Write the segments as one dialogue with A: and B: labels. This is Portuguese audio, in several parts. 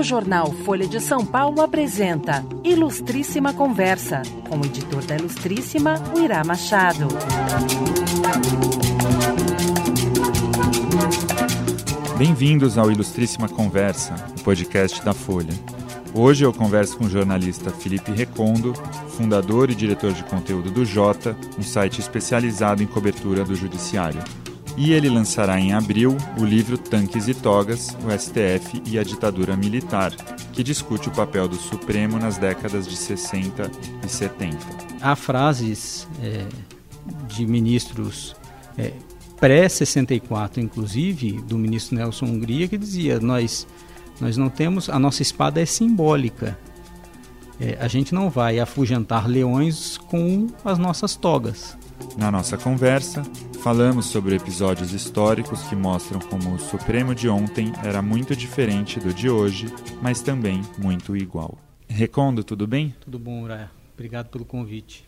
A: O jornal Folha de São Paulo apresenta Ilustríssima Conversa, com o editor da Ilustríssima, Uirá Machado.
B: Bem-vindos ao Ilustríssima Conversa, o podcast da Folha. Hoje eu converso com o jornalista Felipe Recondo, fundador e diretor de conteúdo do Jota, um site especializado em cobertura do judiciário. E ele lançará em abril o livro Tanques e Togas, o STF e a Ditadura Militar, que discute o papel do Supremo nas décadas de 60 e 70.
C: Há frases é, de ministros é, pré-64, inclusive, do ministro Nelson Hungria, que dizia: nós, nós não temos, a nossa espada é simbólica. É, a gente não vai afugentar leões com as nossas togas.
B: Na nossa conversa, falamos sobre episódios históricos que mostram como o Supremo de ontem era muito diferente do de hoje, mas também muito igual. Recondo, tudo bem?
C: Tudo bom, Uraia. Obrigado pelo convite.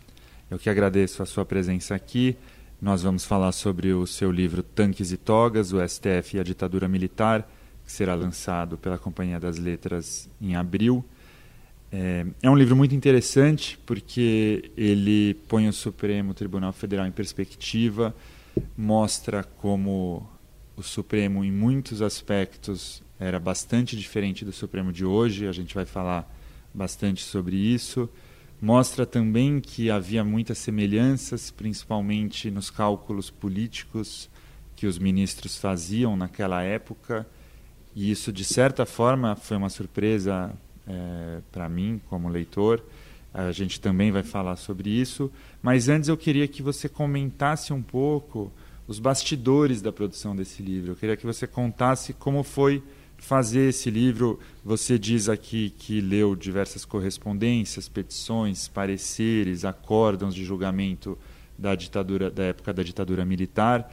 B: Eu que agradeço a sua presença aqui. Nós vamos falar sobre o seu livro Tanques e Togas, o STF e a Ditadura Militar, que será lançado pela Companhia das Letras em abril. É, é, um livro muito interessante porque ele põe o Supremo Tribunal Federal em perspectiva, mostra como o Supremo, em muitos aspectos, era bastante diferente do Supremo de hoje. A gente vai falar bastante sobre isso. Mostra também que havia muitas semelhanças, principalmente nos cálculos políticos que os ministros faziam naquela época. E isso, de certa forma, foi uma surpresa é, para mim como leitor. A gente também vai falar sobre isso. Mas antes eu queria que você comentasse um pouco os bastidores da produção desse livro. Eu queria que você contasse como foi fazer esse livro. Você diz aqui que leu diversas correspondências, petições, pareceres, acórdãos de julgamento da ditadura da época da ditadura militar.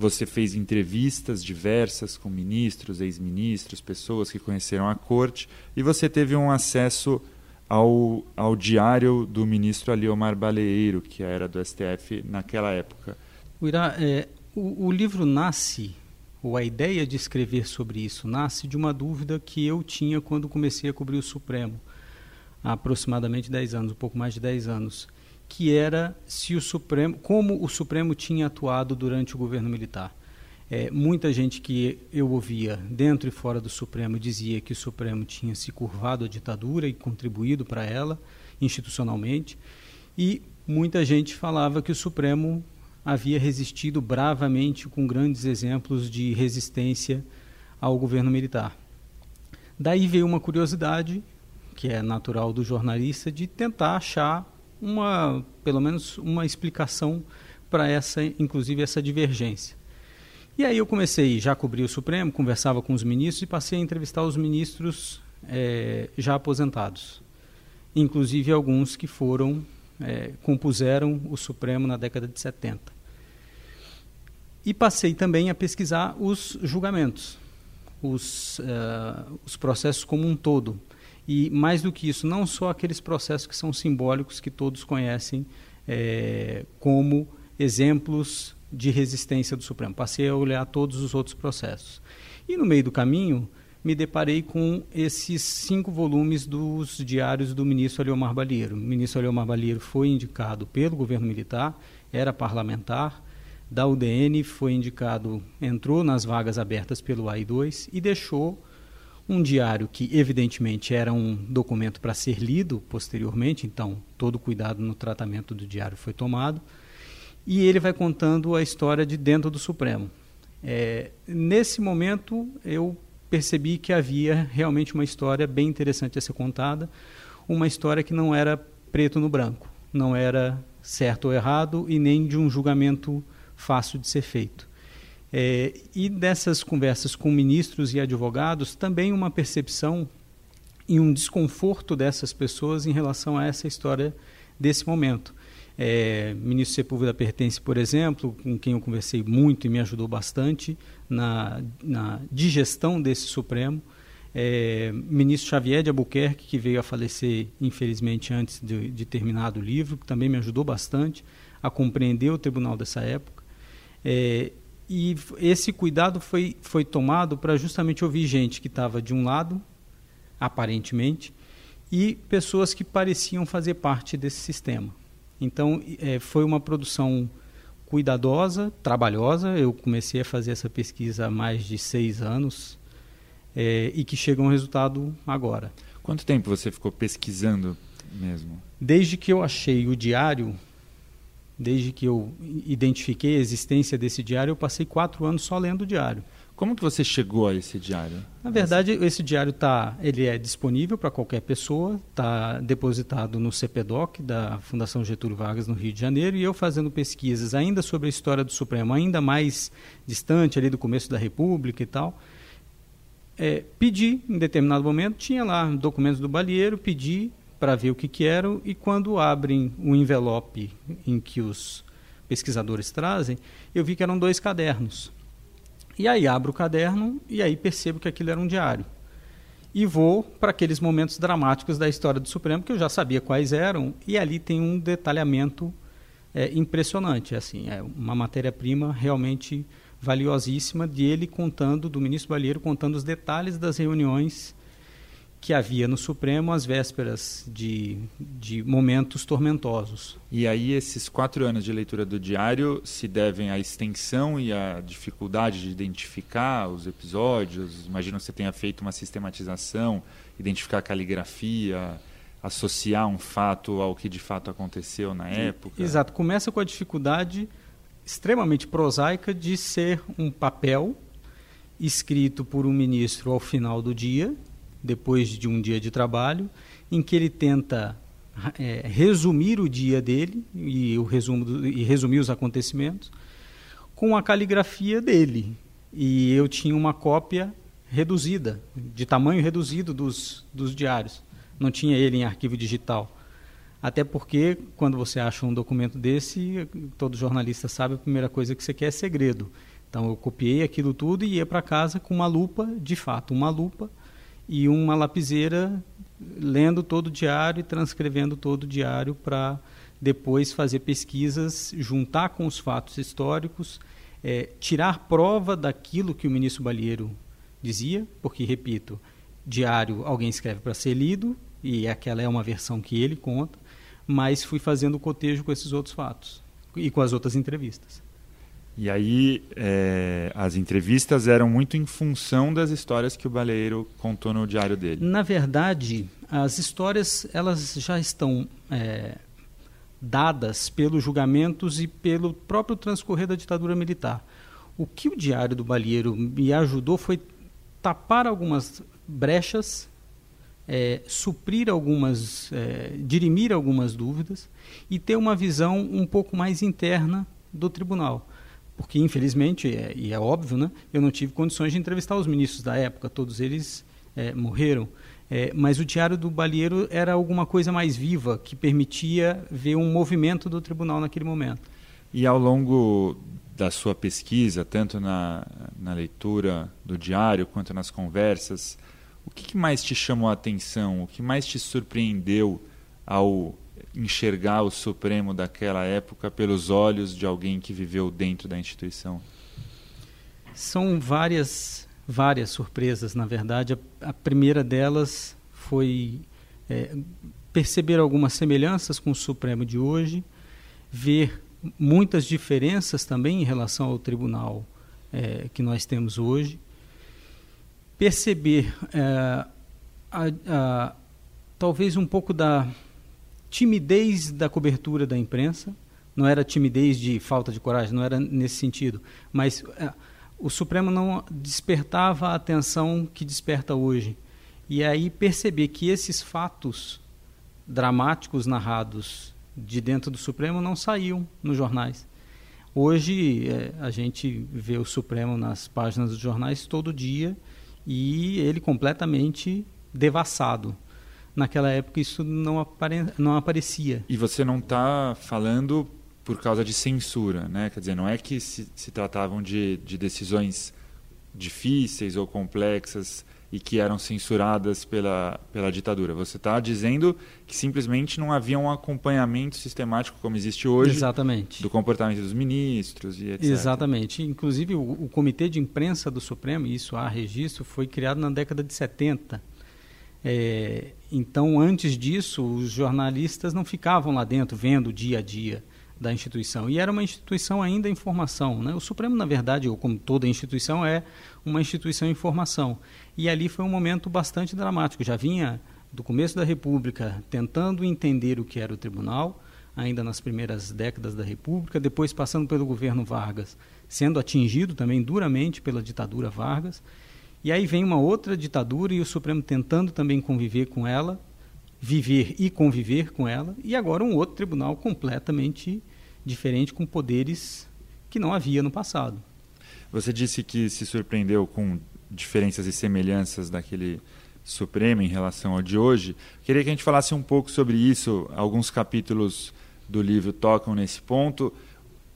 B: Você fez entrevistas diversas com ministros, ex-ministros, pessoas que conheceram a corte, e você teve um acesso ao, ao diário do ministro Aliomar Baleeiro, que era do STF naquela época.
C: O, Irá, é, o, o livro nasce, ou a ideia de escrever sobre isso, nasce de uma dúvida que eu tinha quando comecei a cobrir o Supremo, há aproximadamente 10 anos, um pouco mais de 10 anos que era se o Supremo, como o Supremo tinha atuado durante o governo militar. É, muita gente que eu ouvia dentro e fora do Supremo dizia que o Supremo tinha se curvado à ditadura e contribuído para ela institucionalmente, e muita gente falava que o Supremo havia resistido bravamente com grandes exemplos de resistência ao governo militar. Daí veio uma curiosidade, que é natural do jornalista, de tentar achar uma, pelo menos uma explicação para essa, inclusive essa divergência. E aí eu comecei, já cobri o Supremo, conversava com os ministros e passei a entrevistar os ministros é, já aposentados, inclusive alguns que foram é, compuseram o Supremo na década de 70. E passei também a pesquisar os julgamentos, os, uh, os processos como um todo, e mais do que isso, não só aqueles processos que são simbólicos que todos conhecem é, como exemplos de resistência do Supremo. Passei a olhar todos os outros processos. E no meio do caminho, me deparei com esses cinco volumes dos diários do ministro Aliomar Balieiro. O ministro Aliomar Balieiro foi indicado pelo governo militar, era parlamentar, da UDN foi indicado, entrou nas vagas abertas pelo AI2 e deixou um diário que, evidentemente, era um documento para ser lido posteriormente, então todo cuidado no tratamento do diário foi tomado. E ele vai contando a história de dentro do Supremo. É, nesse momento, eu percebi que havia realmente uma história bem interessante a ser contada, uma história que não era preto no branco, não era certo ou errado e nem de um julgamento fácil de ser feito. É, e dessas conversas com ministros e advogados, também uma percepção e um desconforto dessas pessoas em relação a essa história desse momento. É, ministro Sepúlveda pertence, por exemplo, com quem eu conversei muito e me ajudou bastante na, na digestão desse Supremo. É, ministro Xavier de Albuquerque, que veio a falecer, infelizmente, antes de, de terminar o livro, que também me ajudou bastante a compreender o tribunal dessa época. É, e esse cuidado foi, foi tomado para justamente ouvir gente que estava de um lado, aparentemente, e pessoas que pareciam fazer parte desse sistema. Então, é, foi uma produção cuidadosa, trabalhosa. Eu comecei a fazer essa pesquisa há mais de seis anos é, e que chega a um resultado agora.
B: Quanto tempo você ficou pesquisando mesmo?
C: Desde que eu achei o diário, desde que eu identifiquei a existência desse diário, eu passei quatro anos só lendo o diário.
B: Como que você chegou a esse diário?
C: Na verdade, esse diário tá, ele é disponível para qualquer pessoa, está depositado no CPDOC da Fundação Getúlio Vargas no Rio de Janeiro e eu fazendo pesquisas ainda sobre a história do Supremo, ainda mais distante ali do começo da República e tal. É, pedi em determinado momento, tinha lá documentos do balieiro, pedi para ver o que, que eram e quando abrem o envelope em que os pesquisadores trazem, eu vi que eram dois cadernos e aí abro o caderno e aí percebo que aquilo era um diário. E vou para aqueles momentos dramáticos da história do Supremo que eu já sabia quais eram e ali tem um detalhamento é, impressionante, assim, é uma matéria-prima realmente valiosíssima de ele contando, do ministro Balheiro contando os detalhes das reuniões que havia no Supremo às vésperas de, de momentos tormentosos.
B: E aí esses quatro anos de leitura do diário se devem à extensão e à dificuldade de identificar os episódios? Imagino que você tenha feito uma sistematização, identificar a caligrafia, associar um fato ao que de fato aconteceu na época.
C: Exato. Começa com a dificuldade extremamente prosaica de ser um papel escrito por um ministro ao final do dia depois de um dia de trabalho, em que ele tenta é, resumir o dia dele e, o resumo do, e resumir os acontecimentos com a caligrafia dele. E eu tinha uma cópia reduzida, de tamanho reduzido dos, dos diários. Não tinha ele em arquivo digital. Até porque, quando você acha um documento desse, todo jornalista sabe, a primeira coisa que você quer é segredo. Então, eu copiei aquilo tudo e ia para casa com uma lupa, de fato, uma lupa, e uma lapiseira lendo todo o diário e transcrevendo todo o diário para depois fazer pesquisas, juntar com os fatos históricos, é, tirar prova daquilo que o ministro Balheiro dizia, porque, repito, diário alguém escreve para ser lido, e aquela é uma versão que ele conta, mas fui fazendo cotejo com esses outros fatos e com as outras entrevistas.
B: E aí é, as entrevistas eram muito em função das histórias que o Baleiro contou no diário dele.
C: Na verdade, as histórias elas já estão é, dadas pelos julgamentos e pelo próprio transcorrer da ditadura militar. O que o diário do Balheiro me ajudou foi tapar algumas brechas, é, suprir algumas, dirimir algumas dúvidas e ter uma visão um pouco mais interna do tribunal porque infelizmente, é, e é óbvio, né, eu não tive condições de entrevistar os ministros da época, todos eles é, morreram. É, mas o Diário do Balieiro era alguma coisa mais viva, que permitia ver um movimento do tribunal naquele momento.
B: E ao longo da sua pesquisa, tanto na, na leitura do diário quanto nas conversas, o que, que mais te chamou a atenção? O que mais te surpreendeu ao enxergar o Supremo daquela época pelos olhos de alguém que viveu dentro da instituição?
C: São várias, várias surpresas, na verdade. A, a primeira delas foi é, perceber algumas semelhanças com o Supremo de hoje, ver muitas diferenças também em relação ao tribunal é, que nós temos hoje, perceber é, a, a, talvez um pouco da timidez da cobertura da imprensa, não era timidez de falta de coragem, não era nesse sentido, mas é, o Supremo não despertava a atenção que desperta hoje. E aí perceber que esses fatos dramáticos narrados de dentro do Supremo não saíam nos jornais. Hoje é, a gente vê o Supremo nas páginas dos jornais todo dia e ele completamente devassado naquela época isso não, apare... não aparecia.
B: E você não está falando por causa de censura, né? Quer dizer, não é que se, se tratavam de, de decisões difíceis ou complexas e que eram censuradas pela, pela ditadura. Você está dizendo que simplesmente não havia um acompanhamento sistemático como existe hoje
C: Exatamente.
B: do comportamento dos ministros e etc.
C: Exatamente. Inclusive, o, o Comitê de Imprensa do Supremo, e isso há registro, foi criado na década de 70 É, então, antes disso, os jornalistas não ficavam lá dentro vendo o dia a dia da instituição. E era uma instituição ainda em formação. Né? O Supremo, na verdade, ou como toda instituição, é uma instituição em formação. E ali foi um momento bastante dramático. Já vinha do começo da República tentando entender o que era o tribunal, ainda nas primeiras décadas da República, depois passando pelo governo Vargas, sendo atingido também duramente pela ditadura Vargas. E aí vem uma outra ditadura e o Supremo tentando também conviver com ela, viver e conviver com ela, e agora um outro tribunal completamente diferente, com poderes que não havia no passado.
B: Você disse que se surpreendeu com diferenças e semelhanças daquele Supremo em relação ao de hoje. Queria que a gente falasse um pouco sobre isso. Alguns capítulos do livro tocam nesse ponto.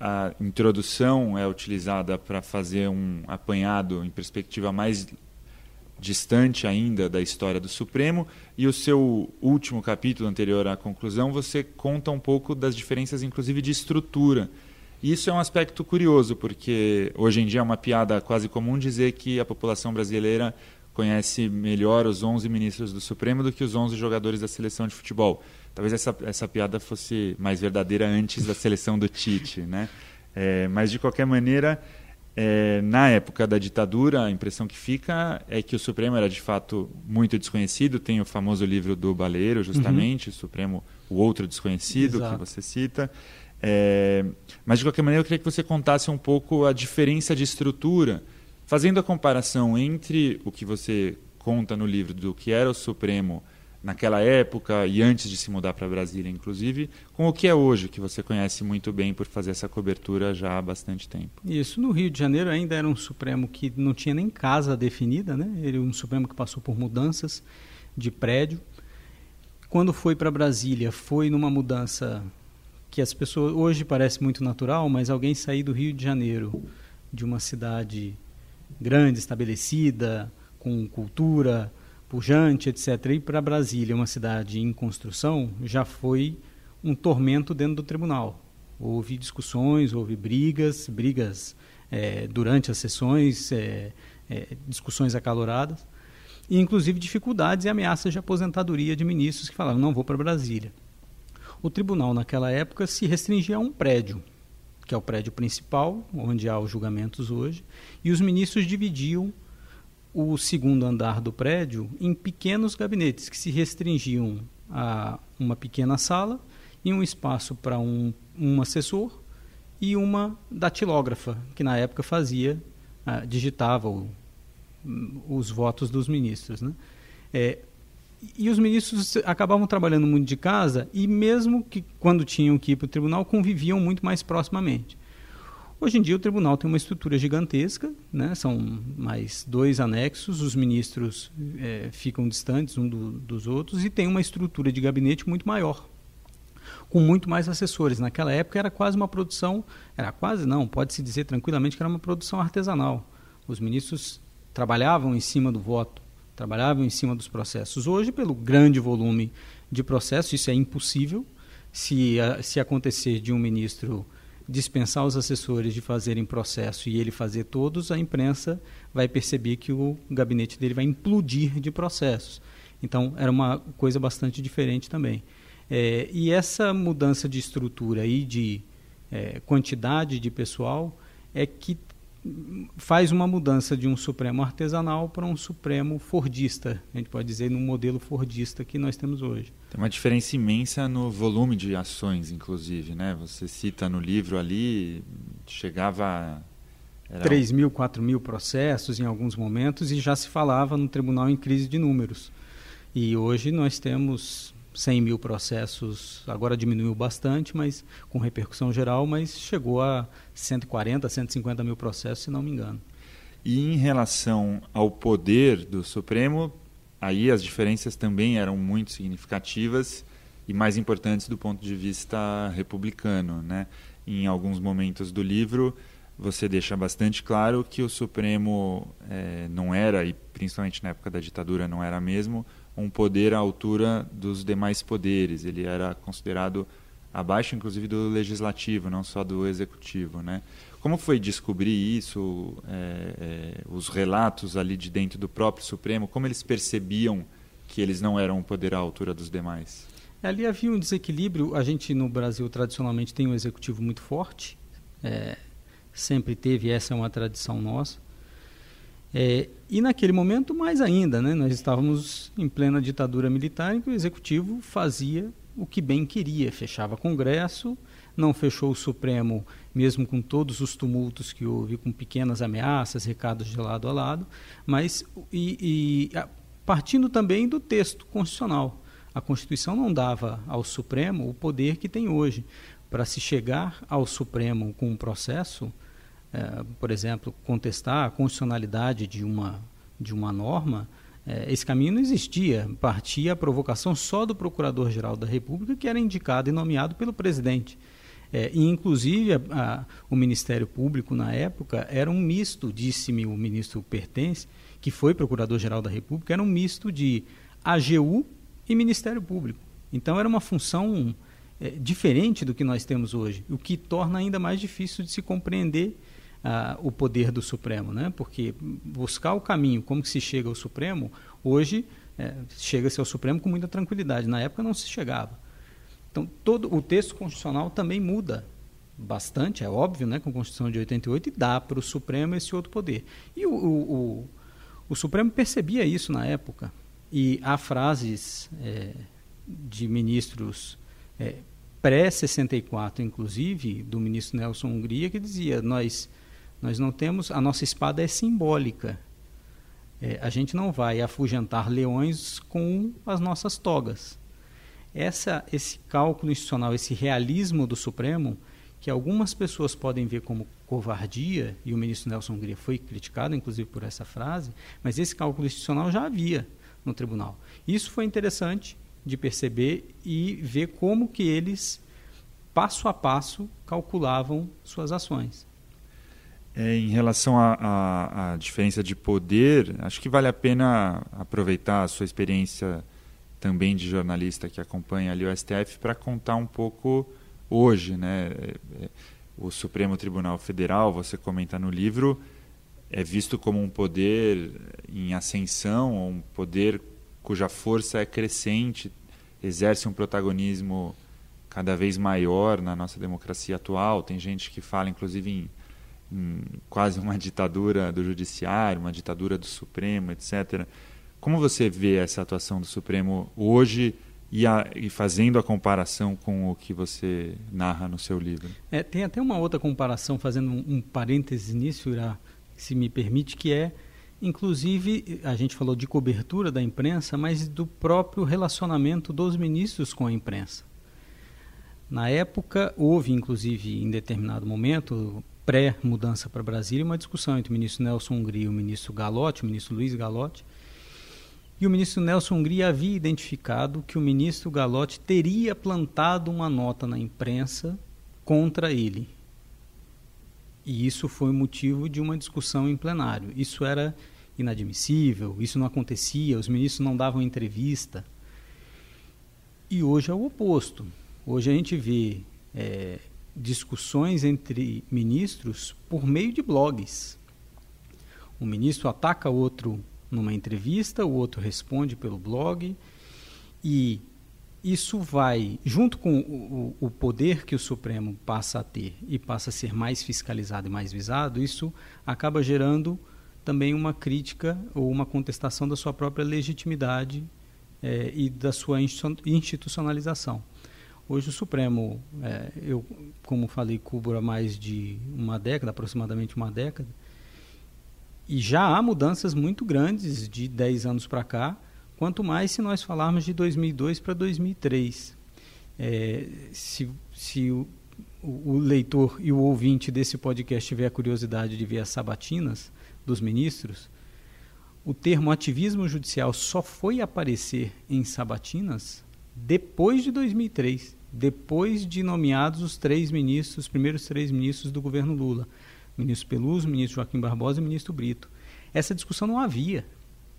B: A introdução é utilizada para fazer um apanhado em perspectiva mais distante ainda da história do Supremo e o seu último capítulo anterior à conclusão você conta um pouco das diferenças inclusive de estrutura isso é um aspecto curioso porque hoje em dia é uma piada quase comum dizer que a população brasileira conhece melhor os 11 ministros do Supremo do que os 11 jogadores da seleção de futebol. Talvez essa, essa piada fosse mais verdadeira antes da seleção do Tite, né? É, mas de qualquer maneira, é, na época da ditadura, a impressão que fica é que o Supremo era de fato muito desconhecido. Tem o famoso livro do Baleiro, justamente, uhum. o Supremo, o outro desconhecido Exato. que você cita. É, mas de qualquer maneira, eu queria que você contasse um pouco a diferença de estrutura Fazendo a comparação entre o que você conta no livro do que era o Supremo naquela época e antes de se mudar para Brasília, inclusive, com o que é hoje, que você conhece muito bem por fazer essa cobertura já há bastante tempo.
C: Isso, no Rio de Janeiro ainda era um Supremo que não tinha nem casa definida, né? Ele um Supremo que passou por mudanças de prédio. Quando foi para Brasília, foi numa mudança que as pessoas hoje parece muito natural, mas alguém sair do Rio de Janeiro, de uma cidade grande, estabelecida, com cultura pujante, etc., e para Brasília, uma cidade em construção, já foi um tormento dentro do tribunal. Houve discussões, houve brigas, brigas é, durante as sessões, é, é, discussões acaloradas, e inclusive dificuldades e ameaças de aposentadoria de ministros que falaram: não vou para Brasília. O tribunal, naquela época, se restringia a um prédio, que é o prédio principal, onde há os julgamentos hoje, e os ministros dividiam o segundo andar do prédio em pequenos gabinetes que se restringiam a uma pequena sala e um espaço para um, um assessor e uma datilógrafa, que na época fazia, uh, digitava o, os votos dos ministros. Né? É, e os ministros acabavam trabalhando muito de casa e mesmo que quando tinham que ir para o tribunal conviviam muito mais proximamente. Hoje em dia o tribunal tem uma estrutura gigantesca, né? são mais dois anexos, os ministros é, ficam distantes um do, dos outros e tem uma estrutura de gabinete muito maior, com muito mais assessores. Naquela época era quase uma produção, era quase não, pode-se dizer tranquilamente que era uma produção artesanal. Os ministros trabalhavam em cima do voto trabalhavam em cima dos processos. Hoje, pelo grande volume de processos, isso é impossível. Se, se acontecer de um ministro dispensar os assessores de fazerem processo e ele fazer todos, a imprensa vai perceber que o gabinete dele vai implodir de processos. Então, era uma coisa bastante diferente também. É, e essa mudança de estrutura e de é, quantidade de pessoal é que faz uma mudança de um Supremo artesanal para um Supremo fordista, a gente pode dizer, num modelo fordista que nós temos hoje.
B: Tem uma diferença imensa no volume de ações, inclusive, né? Você cita no livro ali, chegava...
C: Era... 3 mil, 4 mil processos em alguns momentos e já se falava no tribunal em crise de números. E hoje nós temos 100 mil processos, agora diminuiu bastante, mas com repercussão geral, mas chegou a 140, 150 mil processos, se não me engano.
B: E em relação ao poder do Supremo, aí as diferenças também eram muito significativas e mais importantes do ponto de vista republicano. Né? Em alguns momentos do livro, você deixa bastante claro que o Supremo é, não era, e principalmente na época da ditadura não era mesmo, um poder à altura dos demais poderes. Ele era considerado abaixo, inclusive, do legislativo, não só do executivo. Né? Como foi descobrir isso, é, é, os relatos ali de dentro do próprio Supremo, como eles percebiam que eles não eram um poder à altura dos demais?
C: Ali havia um desequilíbrio. A gente no Brasil tradicionalmente tem um executivo muito forte, é, sempre teve, essa é uma tradição nossa. É, e naquele momento, mais ainda, né, nós estávamos em plena ditadura militar em que o executivo fazia o que bem queria, fechava Congresso, não fechou o Supremo, mesmo com todos os tumultos que houve, com pequenas ameaças, recados de lado a lado, mas e, e partindo também do texto constitucional. A Constituição não dava ao Supremo o poder que tem hoje. Para se chegar ao Supremo com um processo, é, por exemplo, contestar a constitucionalidade de uma, de uma norma, é, esse caminho não existia. Partia a provocação só do Procurador-Geral da República, que era indicado e nomeado pelo presidente. É, e, inclusive, a, a, o Ministério Público, na época, era um misto, disse-me o ministro Pertence, que foi Procurador-Geral da República, era um misto de AGU e Ministério Público. Então, era uma função é, diferente do que nós temos hoje, o que torna ainda mais difícil de se compreender uh, o poder do Supremo, né? Porque buscar o caminho, como que se chega ao Supremo, hoje é, chega-se ao Supremo com muita tranquilidade. Na época não se chegava. Então todo o texto constitucional também muda bastante, é óbvio, né, com a Constituição de 88 e dá para o Supremo esse outro poder. E o, o, o, o Supremo percebia isso na época. E há frases é, de ministros é, pré-64, inclusive, do ministro Nelson Hungria, que dizia: nós nós não temos, a nossa espada é simbólica. É, a gente não vai afugentar leões com as nossas togas. Essa, esse cálculo institucional, esse realismo do Supremo, que algumas pessoas podem ver como covardia, e o ministro Nelson Hungria foi criticado, inclusive, por essa frase, mas esse cálculo institucional já havia no tribunal. Isso foi interessante de perceber e ver como que eles, passo a passo, calculavam suas ações.
B: É, em relação à diferença de poder, acho que vale a pena aproveitar a sua experiência também de jornalista que acompanha ali o STF para contar um pouco hoje, né? É, é, o Supremo Tribunal Federal, você comenta no livro, é visto como um poder em ascensão, um poder cuja força é crescente, exerce um protagonismo cada vez maior na nossa democracia atual. Tem gente que fala, inclusive, em quase uma ditadura do judiciário, uma ditadura do Supremo, etc. Como você vê essa atuação do Supremo hoje e, a, e fazendo a comparação com o que você narra no seu livro?
C: É, tem até uma outra comparação, fazendo um, um parênteses nisso, Irá, se me permite, que é, inclusive, a gente falou de cobertura da imprensa, mas do próprio relacionamento dos ministros com a imprensa. Na época, houve, inclusive, em determinado momento, pré-mudança para Brasília, uma discussão entre o ministro Nelson Hungria e o ministro Galotti, o ministro Luiz Galotti. E o ministro Nelson Hungria havia identificado que o ministro Galotti teria plantado uma nota na imprensa contra ele. E isso foi motivo de uma discussão em plenário. Isso era inadmissível, isso não acontecia, os ministros não davam entrevista. E hoje é o oposto. Hoje a gente vê é, discussões entre ministros por meio de blogs. Um ministro ataca outro numa entrevista, o outro responde pelo blog e isso vai, junto com o, o, poder que o Supremo passa a ter e passa a ser mais fiscalizado e mais visado, isso acaba gerando também uma crítica ou uma contestação da sua própria legitimidade é, e da sua institucionalização. Hoje o Supremo, é, eu, como falei, cubro há mais de uma década, aproximadamente uma década, e já há mudanças muito grandes de 10 anos para cá, quanto mais se nós falarmos de 2002 para 2003. É, se se o, o, leitor e o ouvinte desse podcast tiver a curiosidade de ver as sabatinas dos ministros, o termo ativismo judicial só foi aparecer em sabatinas depois de 2003, depois de nomeados os três ministros, os primeiros três ministros do governo Lula, ministro Peluso, ministro Joaquim Barbosa e ministro Brito. Essa discussão não havia.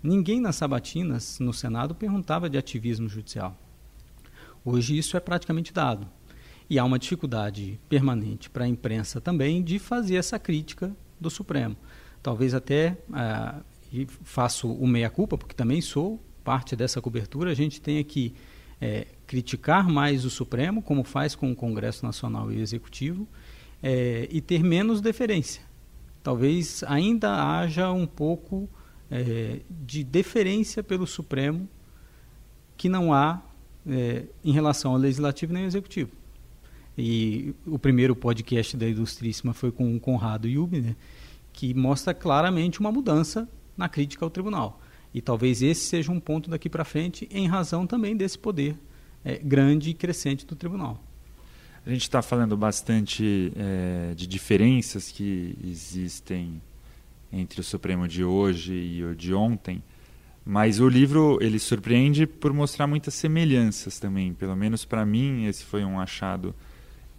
C: Ninguém nas sabatinas no Senado perguntava de ativismo judicial. Hoje isso é praticamente dado. E há uma dificuldade permanente para a imprensa também de fazer essa crítica do Supremo. Talvez até, ah, e faço o meia-culpa, porque também sou parte dessa cobertura, a gente tenha que é, criticar mais o Supremo, como faz com o Congresso Nacional e Executivo, é, e ter menos deferência. Talvez ainda haja um pouco é, de deferência pelo Supremo que não há é, em relação ao Legislativo nem ao Executivo. E o primeiro podcast da Ilustríssima foi com o Conrado Yubner, que mostra claramente uma mudança na crítica ao tribunal. E talvez esse seja um ponto daqui para frente, em razão também desse poder é, grande e crescente do tribunal.
B: A gente está falando bastante é, de diferenças que existem entre o Supremo de hoje e o de ontem, mas o livro ele surpreende por mostrar muitas semelhanças também. Pelo menos para mim esse foi um achado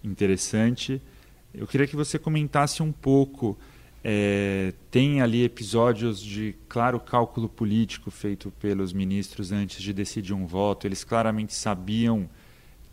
B: interessante. Eu queria que você comentasse um pouco. É, tem ali episódios de claro cálculo político feito pelos ministros antes de decidir um voto. Eles claramente sabiam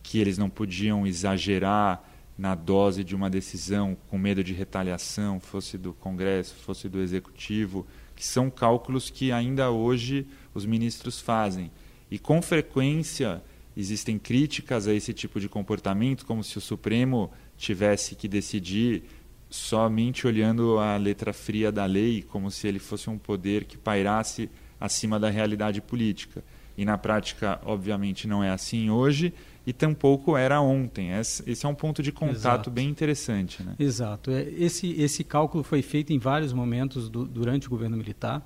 B: que eles não podiam exagerar na dose de uma decisão com medo de retaliação, fosse do Congresso, fosse do Executivo, que são cálculos que ainda hoje os ministros fazem. E com frequência existem críticas a esse tipo de comportamento, como se o Supremo tivesse que decidir somente olhando a letra fria da lei, como se ele fosse um poder que pairasse acima da realidade política. E na prática, obviamente, não é assim hoje e tampouco era ontem. Esse é um ponto de contato Exato. bem interessante. Né?
C: Exato. É, esse, esse cálculo foi feito em vários momentos do, durante o governo militar.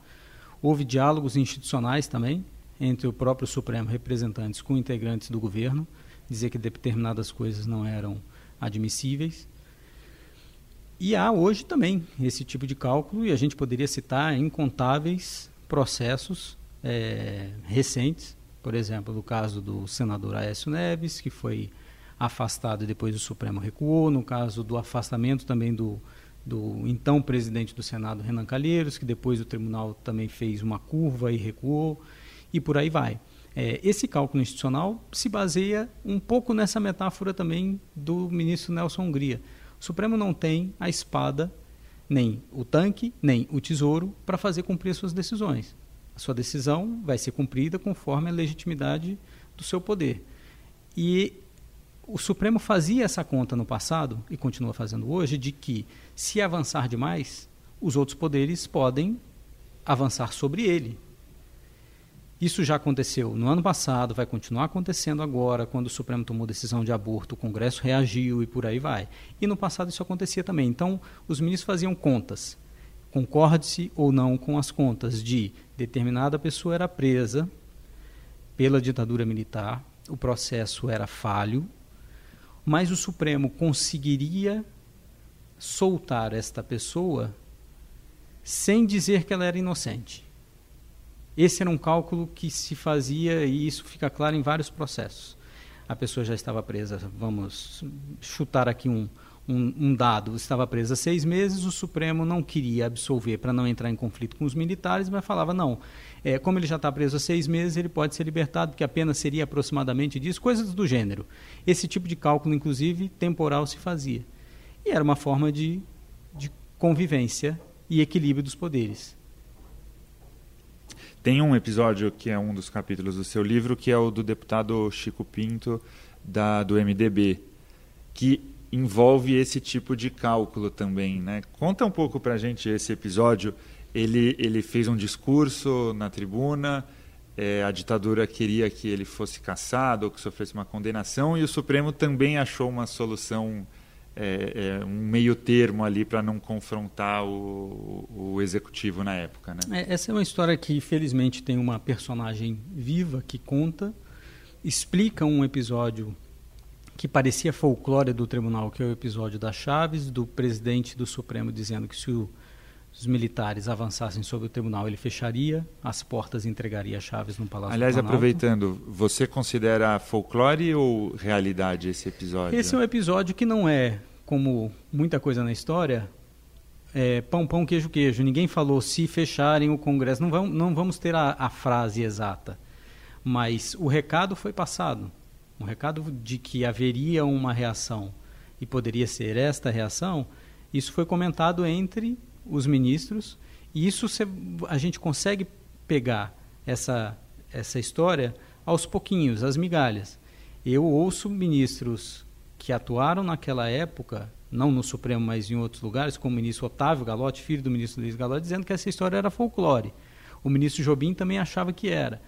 C: Houve diálogos institucionais também entre o próprio Supremo, representantes com integrantes do governo, dizer que determinadas coisas não eram admissíveis. E há hoje também esse tipo de cálculo, e a gente poderia citar incontáveis processos é, recentes por exemplo, no caso do senador Aécio Neves, que foi afastado e depois o Supremo recuou, no caso do afastamento também do, do então presidente do Senado, Renan Calheiros, que depois o tribunal também fez uma curva e recuou, e por aí vai. É, esse cálculo institucional se baseia um pouco nessa metáfora também do ministro Nelson Hungria. O Supremo não tem a espada, nem o tanque, nem o tesouro para fazer cumprir suas decisões. A sua decisão vai ser cumprida conforme a legitimidade do seu poder. E o Supremo fazia essa conta no passado, e continua fazendo hoje, de que se avançar demais, os outros poderes podem avançar sobre ele. Isso já aconteceu no ano passado, vai continuar acontecendo agora, quando o Supremo tomou decisão de aborto, o Congresso reagiu e por aí vai. E no passado isso acontecia também. Então, os ministros faziam contas concorde-se ou não com as contas de determinada pessoa era presa pela ditadura militar, o processo era falho, mas o Supremo conseguiria soltar esta pessoa sem dizer que ela era inocente. Esse era um cálculo que se fazia e isso fica claro em vários processos. A pessoa já estava presa, vamos chutar aqui um, um, um, dado estava preso há seis meses, o Supremo não queria absolver para não entrar em conflito com os militares, mas falava, não, é, como ele já está preso há seis meses, ele pode ser libertado, porque a pena seria aproximadamente disso, coisas do gênero. Esse tipo de cálculo, inclusive, temporal se fazia. E era uma forma de, de convivência e equilíbrio dos poderes.
B: Tem um episódio que é um dos capítulos do seu livro, que é o do deputado Chico Pinto, da, do MDB, que envolve esse tipo de cálculo também, né? Conta um pouco para a gente esse episódio. Ele, ele fez um discurso na tribuna, é, a ditadura queria que ele fosse caçado ou que sofresse uma condenação, e o Supremo também achou uma solução, é, é, um meio termo ali para não confrontar o, o, executivo na época. Né?
C: É, essa é uma história que, felizmente, tem uma personagem viva que conta, explica um episódio que parecia folclore do tribunal, que é o episódio das Chaves, do presidente do Supremo dizendo que se o, os militares avançassem sobre o tribunal, ele fecharia as portas e entregaria chaves no Palácio
B: Aliás,
C: do
B: aproveitando, você considera folclore ou realidade esse episódio?
C: Esse é um episódio que não é, como muita coisa na história, é, pão, pão, queijo, queijo. Ninguém falou se fecharem o Congresso. Não vamos, não vamos ter a, a frase exata. Mas o recado foi passado um recado de que haveria uma reação e poderia ser esta reação, isso foi comentado entre os ministros e isso a gente consegue pegar essa essa história aos pouquinhos, às migalhas. Eu ouço ministros que atuaram naquela época, não no Supremo, mas em outros lugares, como o ministro Otávio Galotti, filho do ministro Luiz Galotti, dizendo que essa história era folclore. O ministro Jobim também achava que era.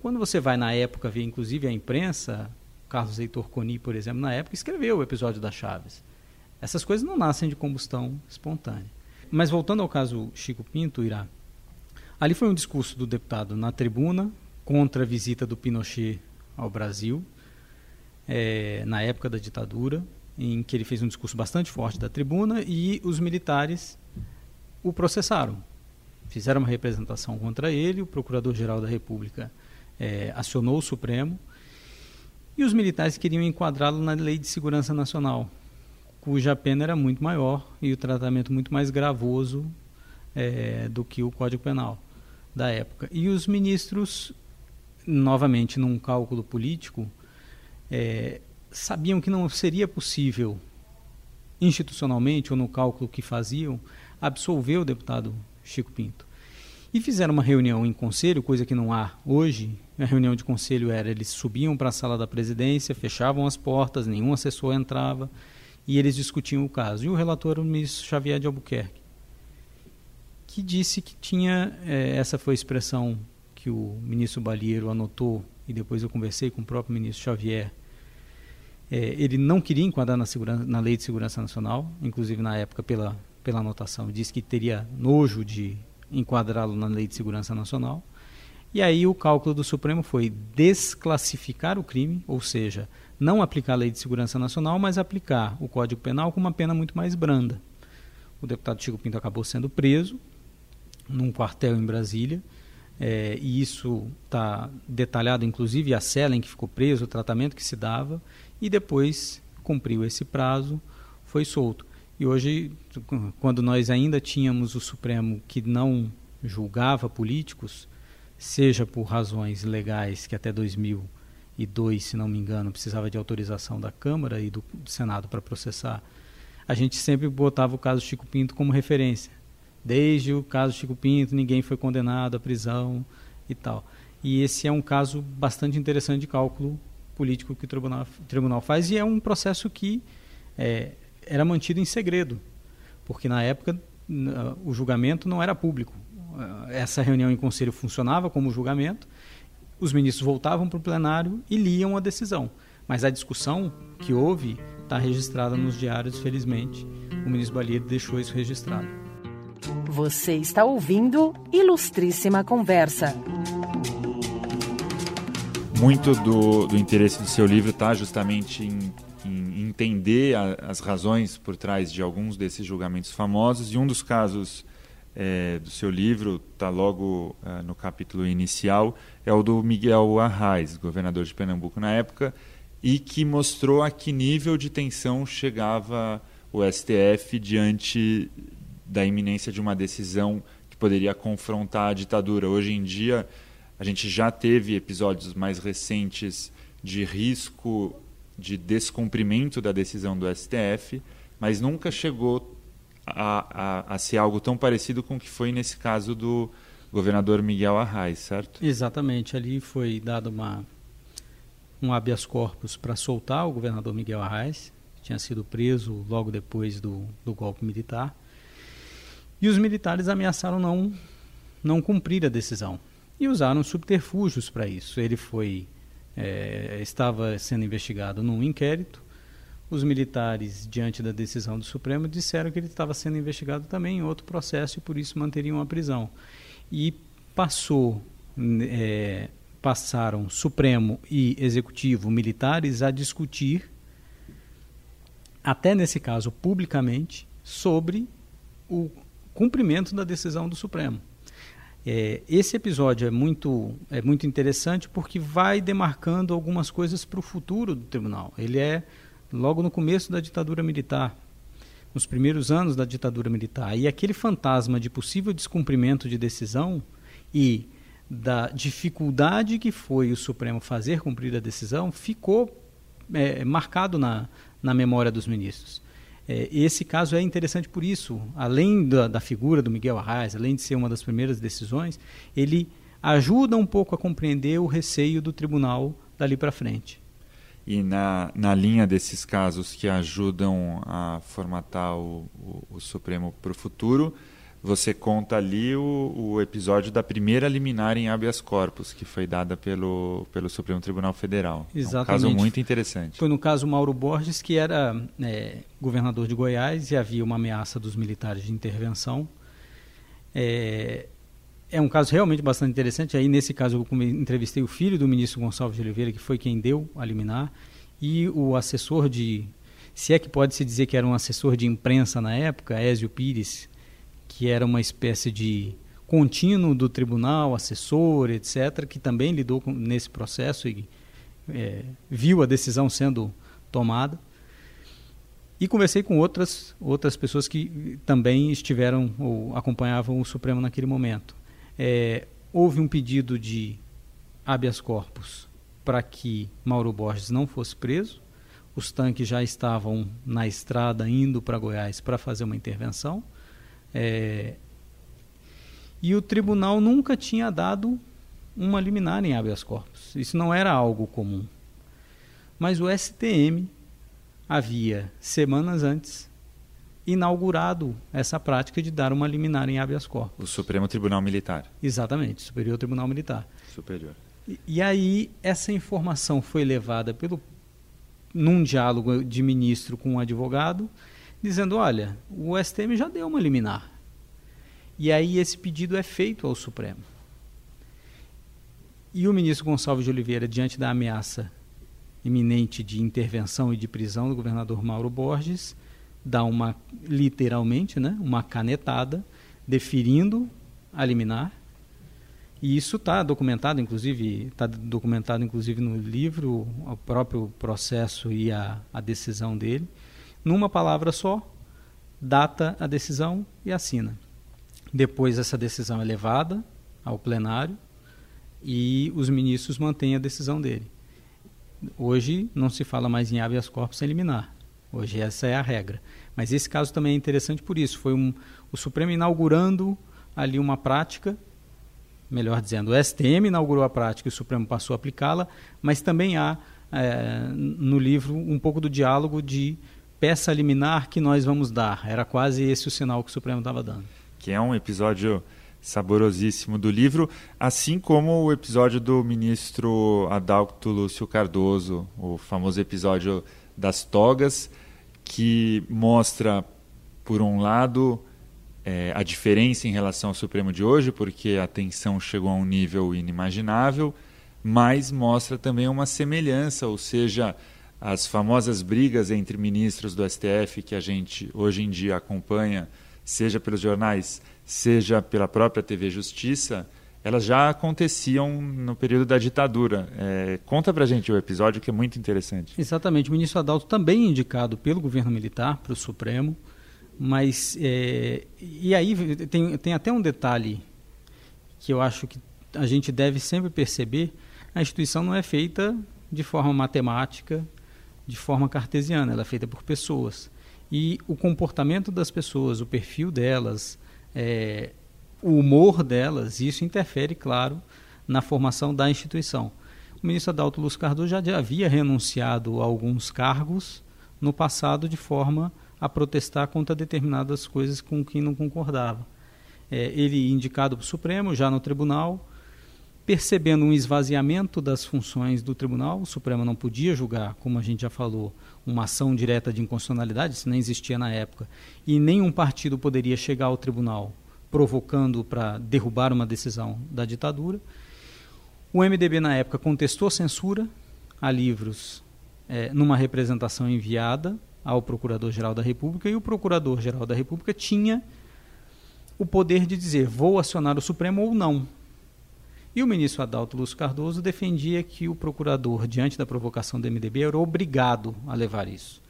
C: Quando você vai na época ver, inclusive, a imprensa, Carlos Heitor Coni, por exemplo, na época, escreveu o episódio da Chaves. Essas coisas não nascem de combustão espontânea. Mas voltando ao caso Chico Pinto, Irá, ali foi um discurso do deputado na tribuna contra a visita do Pinochet ao Brasil, é, na época da ditadura, em que ele fez um discurso bastante forte da tribuna e os militares o processaram. Fizeram uma representação contra ele, o Procurador-Geral da República é, acionou o Supremo e os militares queriam enquadrá-lo na Lei de Segurança Nacional, cuja pena era muito maior e o tratamento muito mais gravoso é, do que o Código Penal da época. E os ministros, novamente num cálculo político, é, sabiam que não seria possível, institucionalmente ou no cálculo que faziam, absolver o deputado Chico Pinto. E fizeram uma reunião em conselho, coisa que não há hoje. A reunião de conselho era: eles subiam para a sala da presidência, fechavam as portas, nenhum assessor entrava e eles discutiam o caso. E o relator era o ministro Xavier de Albuquerque, que disse que tinha, é, essa foi a expressão que o ministro Balieiro anotou, e depois eu conversei com o próprio ministro Xavier, é, ele não queria enquadrar na, na Lei de Segurança Nacional, inclusive na época pela, pela anotação, disse que teria nojo de enquadrá-lo na Lei de Segurança Nacional. E aí o cálculo do Supremo foi desclassificar o crime, ou seja, não aplicar a Lei de Segurança Nacional, mas aplicar o Código Penal com uma pena muito mais branda. O deputado Chico Pinto acabou sendo preso num quartel em Brasília, é, e isso está detalhado, inclusive, a cela em que ficou preso, o tratamento que se dava, e depois cumpriu esse prazo, foi solto. E hoje, quando nós ainda tínhamos o Supremo que não julgava políticos, seja por razões legais que até 2000 e dois, se não me engano, precisava de autorização da Câmara e do, do Senado para processar, a gente sempre botava o caso Chico Pinto como referência. Desde o caso Chico Pinto, ninguém foi condenado à prisão e tal. E esse é um caso bastante interessante de cálculo político que o tribunal, o tribunal faz e é um processo que é, era mantido em segredo, porque na época o julgamento não era público. Essa reunião em conselho funcionava como julgamento os ministros voltavam para o plenário e liam a decisão. Mas a discussão que houve está registrada nos diários, felizmente. O ministro Balieiro deixou isso registrado.
A: Você está ouvindo Ilustríssima Conversa.
B: Muito do, do interesse do seu livro está justamente em, em entender a, as razões por trás de alguns desses julgamentos famosos. E um dos casos é, do seu livro, está logo é, no capítulo inicial, é o do Miguel Arraes, governador de Pernambuco na época, e que mostrou a que nível de tensão chegava o STF diante da iminência de uma decisão que poderia confrontar a ditadura. Hoje em dia, a gente já teve episódios mais recentes de risco de descumprimento da decisão do STF, mas nunca chegou a, a, a ser algo tão parecido com o que foi nesse caso do governador Miguel Arraes, certo?
C: Exatamente. Ali foi dado uma, um habeas corpus para soltar o governador Miguel Arraes, que tinha sido preso logo depois do, do golpe militar. E os militares ameaçaram não, não cumprir a decisão. E usaram subterfúgios para isso. Ele foi é, estava sendo investigado num inquérito os militares, diante da decisão do Supremo, disseram que ele estava sendo investigado também em outro processo e por isso manteriam a prisão. E passou, é, passaram Supremo e Executivo militares a discutir, até nesse caso publicamente, sobre o cumprimento da decisão do Supremo. É, esse episódio é muito, é muito interessante porque vai demarcando algumas coisas para o futuro do tribunal. Ele é logo no começo da ditadura militar, nos primeiros anos da ditadura militar. E aquele fantasma de possível descumprimento de decisão e da dificuldade que foi o Supremo fazer cumprir a decisão ficou é, marcado na, na memória dos ministros. É, esse caso é interessante por isso, além da, da figura do Miguel Arraes, além de ser uma das primeiras decisões, ele ajuda um pouco a compreender o receio do tribunal dali para frente.
B: E na, na linha desses casos que ajudam a formatar o, o, o Supremo para o futuro, você conta ali o, o, episódio da primeira liminar em habeas corpus, que foi dada pelo, pelo Supremo Tribunal Federal.
C: Exatamente. É um
B: caso muito interessante.
C: Foi no caso Mauro Borges, que era é, governador de Goiás e havia uma ameaça dos militares de intervenção. É, é um caso realmente bastante interessante. Aí, nesse caso, eu entrevistei o filho do ministro Gonçalves de Oliveira, que foi quem deu a liminar, e o assessor de, se é que pode se dizer que era um assessor de imprensa na época, Ézio Pires, que era uma espécie de contínuo do tribunal, assessor, etc., que também lidou com, nesse processo e é, viu a decisão sendo tomada. E conversei com outras, outras pessoas que também estiveram ou acompanhavam o Supremo naquele momento. É, houve um pedido de habeas corpus para que Mauro Borges não fosse preso. Os tanques já estavam na estrada indo para Goiás para fazer uma intervenção. É, e o tribunal nunca tinha dado uma liminar em habeas corpus. Isso não era algo comum. Mas o STM havia, semanas antes, inaugurado essa prática de dar uma liminar em habeas corpus.
B: O Supremo Tribunal Militar.
C: Exatamente, Superior Tribunal Militar.
B: Superior.
C: E, e aí essa informação foi levada pelo num diálogo de ministro com um advogado dizendo: olha, o STM já deu uma liminar. E aí esse pedido é feito ao Supremo. E o ministro Gonçalves de Oliveira, diante da ameaça iminente de intervenção e de prisão do governador Mauro Borges, dá uma, literalmente, né, uma canetada, deferindo a liminar. E isso está documentado, inclusive, está documentado inclusive no livro, o próprio processo e a, a decisão dele numa palavra só, data a decisão e assina. Depois essa decisão é levada ao plenário e os ministros mantêm a decisão dele. Hoje não se fala mais em habeas corpus sem liminar. Hoje essa é a regra. Mas esse caso também é interessante por isso. Foi um, o Supremo inaugurando ali uma prática, melhor dizendo, o STM inaugurou a prática e o Supremo passou a aplicá-la, mas também há é, no livro um pouco do diálogo de peça liminar que nós vamos dar. Era quase esse o sinal que o Supremo estava dando.
B: Que é um episódio saborosíssimo do livro, assim como o episódio do ministro Adalto Lúcio Cardoso, o famoso episódio das togas, que mostra, por um lado, é, a diferença em relação ao Supremo de hoje, porque a tensão chegou a um nível inimaginável, mas mostra também uma semelhança, ou seja, as famosas brigas entre ministros do STF que a gente hoje em dia acompanha, seja pelos jornais, seja pela própria TV Justiça, elas já aconteciam no período da ditadura. É, conta pra gente o episódio que é muito interessante.
C: Exatamente. O ministro Adalto também indicado pelo governo militar para o Supremo, mas é, e aí tem, tem até um detalhe que eu acho que a gente deve sempre perceber: a instituição não é feita de forma matemática, de forma cartesiana, ela é feita por pessoas. E o comportamento das pessoas, o perfil delas, é, o humor delas, isso interfere, claro, na formação da instituição. O ministro Adalto Luz Cardoso já havia renunciado a alguns cargos no passado de forma a protestar contra determinadas coisas com quem não concordava. É, ele indicado para o Supremo, já no tribunal, percebendo um esvaziamento das funções do tribunal, o Supremo não podia julgar, como a gente já falou, uma ação direta de inconstitucionalidade, isso não existia na época, e nenhum partido poderia chegar ao tribunal provocando para derrubar uma decisão da ditadura. O MDB, na época, contestou censura a livros é, numa representação enviada ao Procurador-Geral da República, e o Procurador-Geral da República tinha o poder de dizer vou acionar o Supremo ou não. E o ministro Adalto Lúcio Cardoso defendia que o procurador, diante da provocação do MDB, era obrigado a levar isso.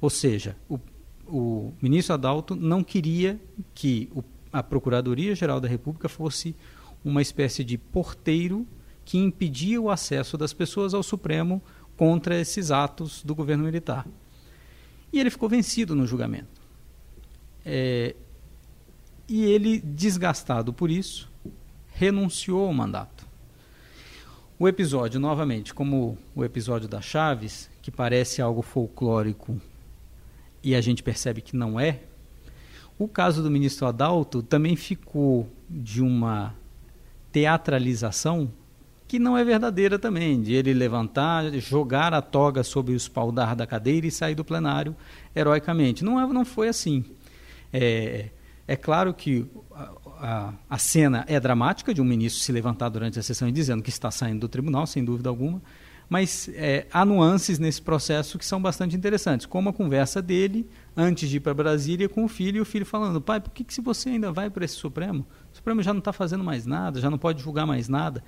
C: Ou seja, o, o ministro Adalto não queria que o, a Procuradoria-Geral da República fosse uma espécie de porteiro que impedia o acesso das pessoas ao Supremo contra esses atos do governo militar. E ele ficou vencido no julgamento. É, e ele, desgastado por isso, renunciou ao mandato. O episódio, novamente, como o episódio da Chaves, que parece algo folclórico e a gente percebe que não é, o caso do ministro Adalto também ficou de uma teatralização que não é verdadeira também, de ele levantar, jogar a toga sobre o espaldar da cadeira e sair do plenário heroicamente. Não, é, não foi assim. É, é claro que a, a, a, cena é dramática de um ministro se levantar durante a sessão e dizendo que está saindo do tribunal, sem dúvida alguma, mas é, há nuances nesse processo que são bastante interessantes, como a conversa dele antes de ir para Brasília com o filho, e o filho falando, pai, por que, que se você ainda vai para esse Supremo? O Supremo já não está fazendo mais nada, já não pode julgar mais nada.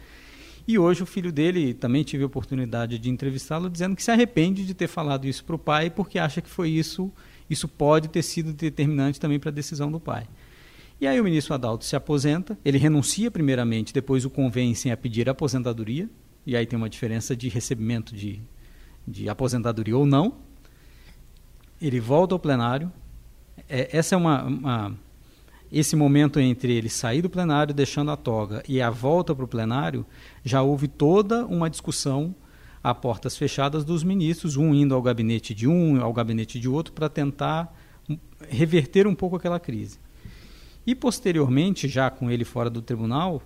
C: E hoje o filho dele, também tive a oportunidade de entrevistá-lo, dizendo que se arrepende de ter falado isso para o pai, porque acha que foi isso, isso pode ter sido determinante também para a decisão do pai. E aí o ministro Adalto se aposenta, ele renuncia primeiramente, depois o convencem a pedir a aposentadoria, e aí tem uma diferença de recebimento de, de aposentadoria ou não. Ele volta ao plenário. É, essa é uma, uma esse momento entre ele sair do plenário, deixando a toga, e a volta para o plenário, já houve toda uma discussão a portas fechadas dos ministros, um indo ao gabinete de um, ao gabinete de outro, para tentar reverter um pouco aquela crise. E posteriormente, já com ele fora do tribunal,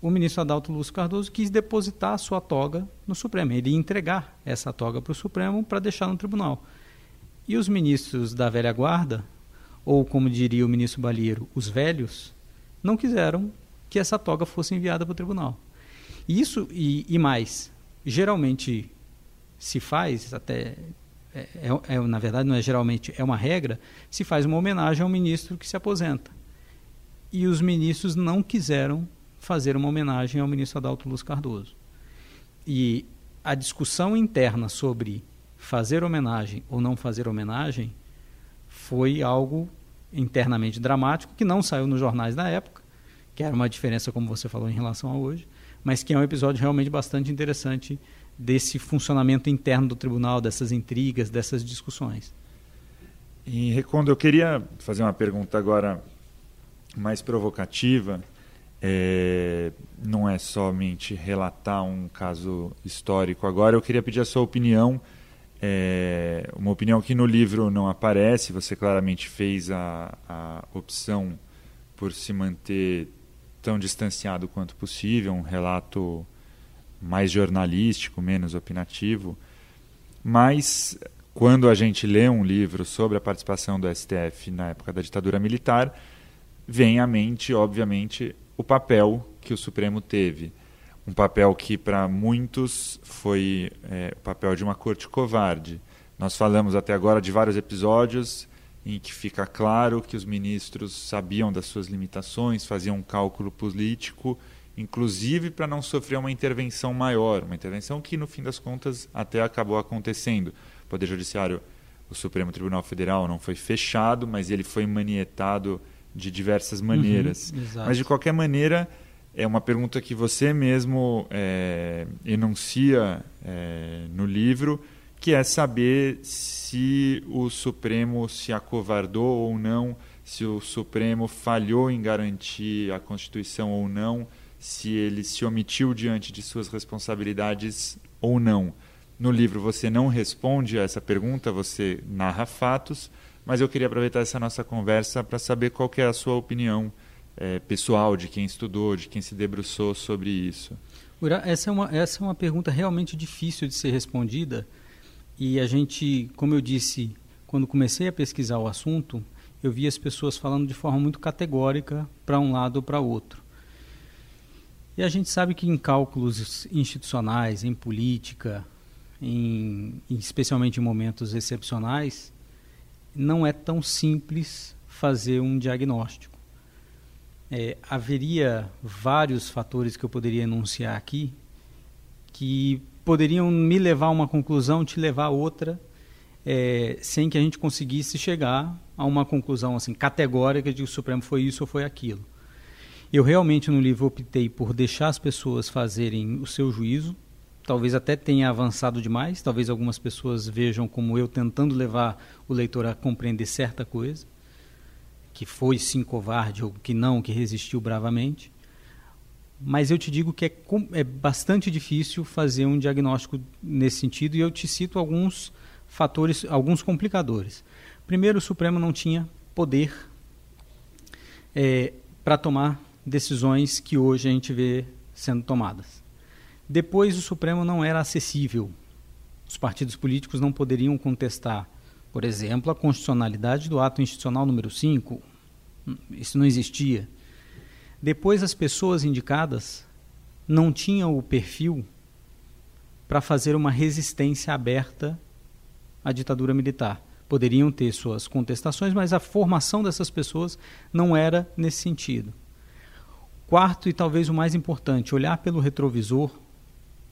C: o ministro Adalto Lúcio Cardoso quis depositar a sua toga no Supremo. Ele ia entregar essa toga para o Supremo para deixar no tribunal. E os ministros da velha guarda, ou como diria o ministro Balheiro, os velhos, não quiseram que essa toga fosse enviada para o tribunal. Isso e, e mais, geralmente se faz, até é, é, é, na verdade não é geralmente, é uma regra, se faz uma homenagem ao ministro que se aposenta. E os ministros não quiseram fazer uma homenagem ao ministro Adalto Luz Cardoso. E a discussão interna sobre fazer homenagem ou não fazer homenagem foi algo internamente dramático, que não saiu nos jornais na época, que era uma diferença, como você falou, em relação a hoje, mas que é um episódio realmente bastante interessante desse funcionamento interno do tribunal, dessas intrigas, dessas discussões.
B: E, Recondo, eu queria fazer uma pergunta agora mais provocativa. É, não é somente relatar um caso histórico. Agora, eu queria pedir a sua opinião é uma opinião que no livro não aparece, você claramente fez a, a opção por se manter tão distanciado quanto possível, um relato mais jornalístico, menos opinativo. Mas quando a gente lê um livro sobre a participação do STF na época da ditadura militar, vem à mente, obviamente, o papel que o Supremo teve um papel que para muitos foi é, o papel de uma corte covarde. Nós falamos até agora de vários episódios em que fica claro que os ministros sabiam das suas limitações, faziam um cálculo político, inclusive para não sofrer uma intervenção maior, uma intervenção que no fim das contas até acabou acontecendo. O Poder Judiciário, o Supremo Tribunal Federal não foi fechado, mas ele foi manietado de diversas maneiras. Uhum, mas de qualquer maneira, é uma pergunta que você mesmo é, enuncia é, no livro, que é saber se o Supremo se acovardou ou não, se o Supremo falhou em garantir a Constituição ou não, se ele se omitiu diante de suas responsabilidades ou não. No livro você não responde a essa pergunta, você narra fatos, mas eu queria aproveitar essa nossa conversa para saber qual é a sua opinião é, pessoal de quem estudou, de quem se debruçou sobre isso?
C: Essa é, uma, essa é uma pergunta realmente difícil de ser respondida e a gente, como eu disse, quando comecei a pesquisar o assunto, eu vi as pessoas falando de forma muito categórica para um lado ou para outro. E a gente sabe que em cálculos institucionais, em política, em, especialmente em momentos excepcionais, não é tão simples fazer um diagnóstico. É, haveria vários fatores que eu poderia enunciar aqui que poderiam me levar a uma conclusão, te levar a outra, é, sem que a gente conseguisse chegar a uma conclusão assim categórica de que o Supremo foi isso ou foi aquilo. Eu realmente no livro optei por deixar as pessoas fazerem o seu juízo. Talvez até tenha avançado demais, talvez algumas pessoas vejam como eu tentando levar o leitor a compreender certa coisa que foi sim covarde ou que não, que resistiu bravamente. mas eu te digo que é, é bastante difícil fazer um diagnóstico nesse sentido e eu te cito alguns fatores, alguns complicadores. Primeiro, o Supremo não tinha poder é, para tomar decisões que hoje a gente vê sendo tomadas. Depois, o Supremo não era acessível. Os partidos políticos não poderiam contestar, por exemplo, a constitucionalidade do ato institucional número 5. Isso não existia. Depois, as pessoas indicadas não tinham o perfil para fazer uma resistência aberta à ditadura militar. Poderiam ter suas contestações, mas a formação dessas pessoas não era nesse sentido. Quarto e talvez o mais importante, olhar pelo retrovisor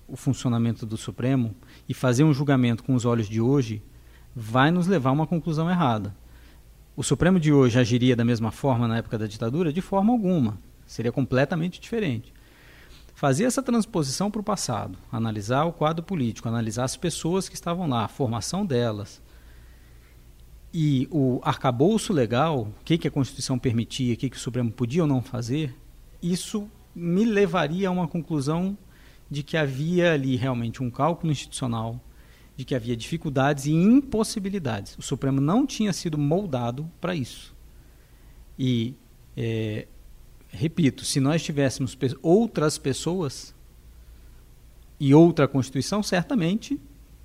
C: o funcionamento do Supremo e fazer um julgamento com os olhos de hoje vai nos levar a uma conclusão errada. O Supremo de hoje agiria da mesma forma na época da ditadura? De forma alguma. Seria completamente diferente. Fazer essa transposição para o passado, analisar o quadro político, analisar as pessoas que estavam lá, a formação delas, e o arcabouço legal, o que, que a Constituição permitia, o que, que o Supremo podia ou não fazer, isso me levaria a uma conclusão de que havia ali realmente um cálculo institucional, de que havia dificuldades e impossibilidades. O Supremo não tinha sido moldado para isso. E é, repito, se nós tivéssemos outras pessoas e outra Constituição, certamente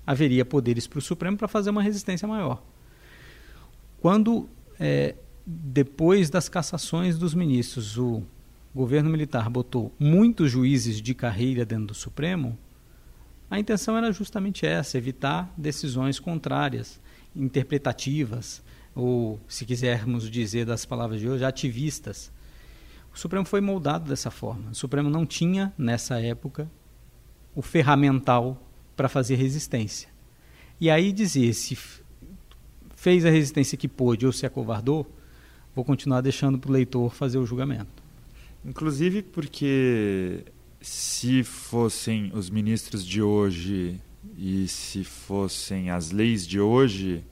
C: haveria poderes para o Supremo para fazer uma resistência maior. Quando, é, depois das cassações dos ministros, o governo militar botou muitos juízes de carreira dentro do Supremo, a intenção era justamente essa: evitar decisões contrárias, interpretativas, ou, se quisermos dizer das palavras de hoje, ativistas o Supremo foi moldado dessa forma. O Supremo não tinha, nessa época, o ferramental para fazer resistência. E aí dizer se fez a resistência que pôde ou se acovardou, vou continuar deixando para o leitor fazer o julgamento.
B: Inclusive porque se fossem os ministros de hoje e se fossem as leis de hoje,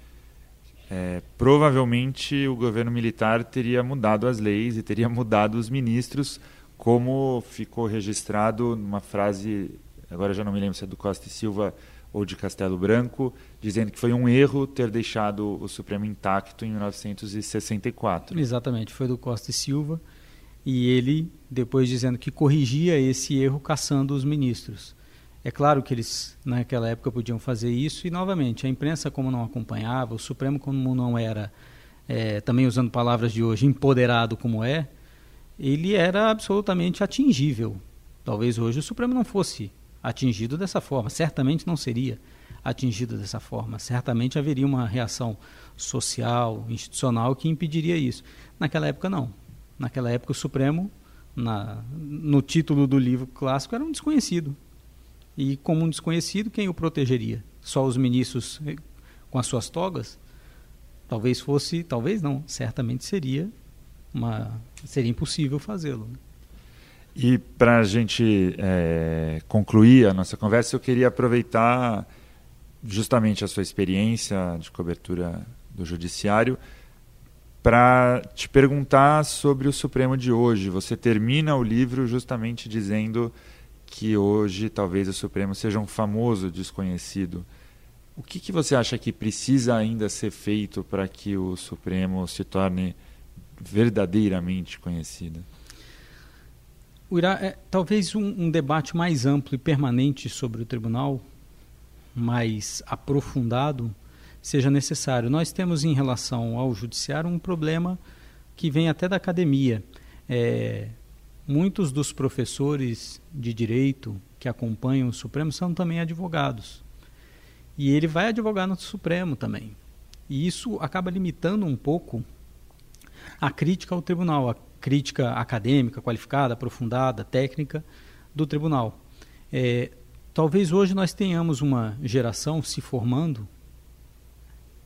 B: é, provavelmente o governo militar teria mudado as leis e teria mudado os ministros, como ficou registrado numa frase, agora já não me lembro se é do Costa e Silva ou de Castelo Branco, dizendo que foi um erro ter deixado o Supremo intacto em 1964.
C: Exatamente, foi do Costa e Silva, e ele depois dizendo que corrigia esse erro caçando os ministros. É claro que eles, naquela época, podiam fazer isso, e, novamente, a imprensa, como não acompanhava, o Supremo, como não era, é, também usando palavras de hoje, empoderado como é, ele era absolutamente atingível. Talvez hoje o Supremo não fosse atingido dessa forma, certamente não seria atingido dessa forma, certamente haveria uma reação social, institucional que impediria isso. Naquela época, não. Naquela época, o Supremo, na, no título do livro clássico, era um desconhecido e, como um desconhecido, quem o protegeria? Só os ministros eh, com as suas togas? Talvez fosse, talvez não, certamente seria uma, seria impossível fazê-lo. Né?
B: E para a gente é, concluir a nossa conversa, eu queria aproveitar justamente a sua experiência de cobertura do judiciário para te perguntar sobre o Supremo de hoje. Você termina o livro justamente dizendo que hoje talvez o Supremo seja um famoso desconhecido. O que, que você acha que precisa ainda ser feito para que o Supremo se torne verdadeiramente conhecido?
C: Irá, é, talvez um, um, debate mais amplo e permanente sobre o tribunal, mais aprofundado, seja necessário. Nós temos em relação ao judiciário um problema que vem até da academia. É, muitos dos professores de direito que acompanham o Supremo são também advogados. E ele vai advogar no Supremo também. E isso acaba limitando um pouco a crítica ao tribunal, a crítica acadêmica, qualificada, aprofundada, técnica do tribunal. É, talvez hoje nós tenhamos uma geração se formando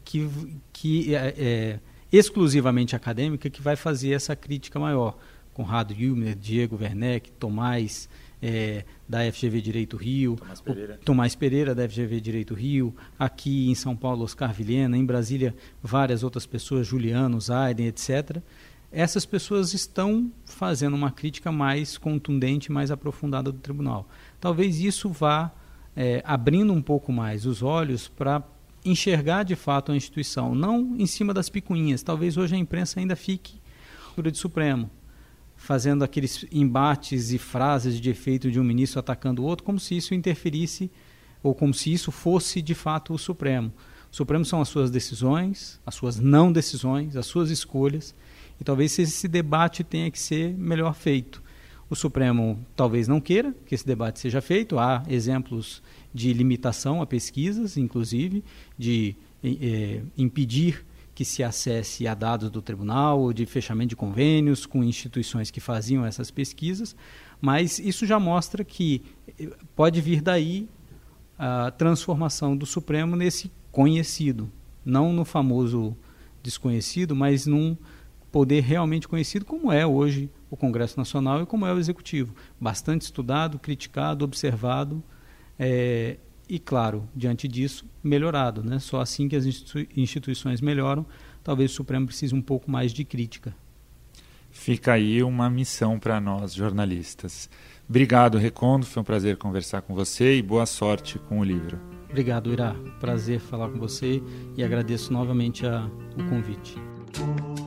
C: que, que é, é exclusivamente acadêmica que vai fazer essa crítica maior. Conrado Hilmer, Diego Werneck, Tomás é, da FGV Direito Rio, Tomás Pereira. Tomás Pereira da FGV Direito Rio, aqui em São Paulo Oscar Vilhena, em Brasília várias outras pessoas, Juliano, Zaiden, etc. essas pessoas estão fazendo uma crítica mais contundente, mais aprofundada do tribunal. Talvez isso vá é, abrindo um pouco mais os olhos para enxergar de fato a instituição, não em cima das picuinhas. Talvez hoje a imprensa ainda fique de Supremo, fazendo aqueles embates e frases de efeito de um ministro atacando o outro, como se isso interferisse ou como se isso fosse de fato o Supremo. O Supremo são as suas decisões, as suas não decisões, as suas escolhas, e talvez esse debate tenha que ser melhor feito. O Supremo talvez não queira que esse debate seja feito, há exemplos de limitação a pesquisas, inclusive, de eh, impedir que se acesse a dados do tribunal ou de fechamento de convênios com instituições que faziam essas pesquisas, mas isso já mostra que eh, pode vir daí a transformação do Supremo nesse conhecido, não no famoso desconhecido, mas num poder realmente conhecido como é hoje o Congresso Nacional e como é o Executivo. Bastante estudado, criticado, observado é, e, claro, diante disso, melhorado. Né? Só assim que as instituições melhoram, talvez o Supremo precise um pouco mais de crítica.
B: Fica aí uma missão para nós, jornalistas. Obrigado, Recondo. Foi um prazer conversar com você e boa sorte com o livro.
C: Obrigado, Irá. Prazer falar com você e agradeço novamente a, o convite.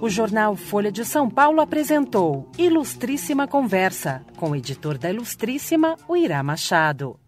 A: O jornal Folha de São Paulo apresentou Ilustríssima Conversa, com o editor da Ilustríssima, o Irá Machado.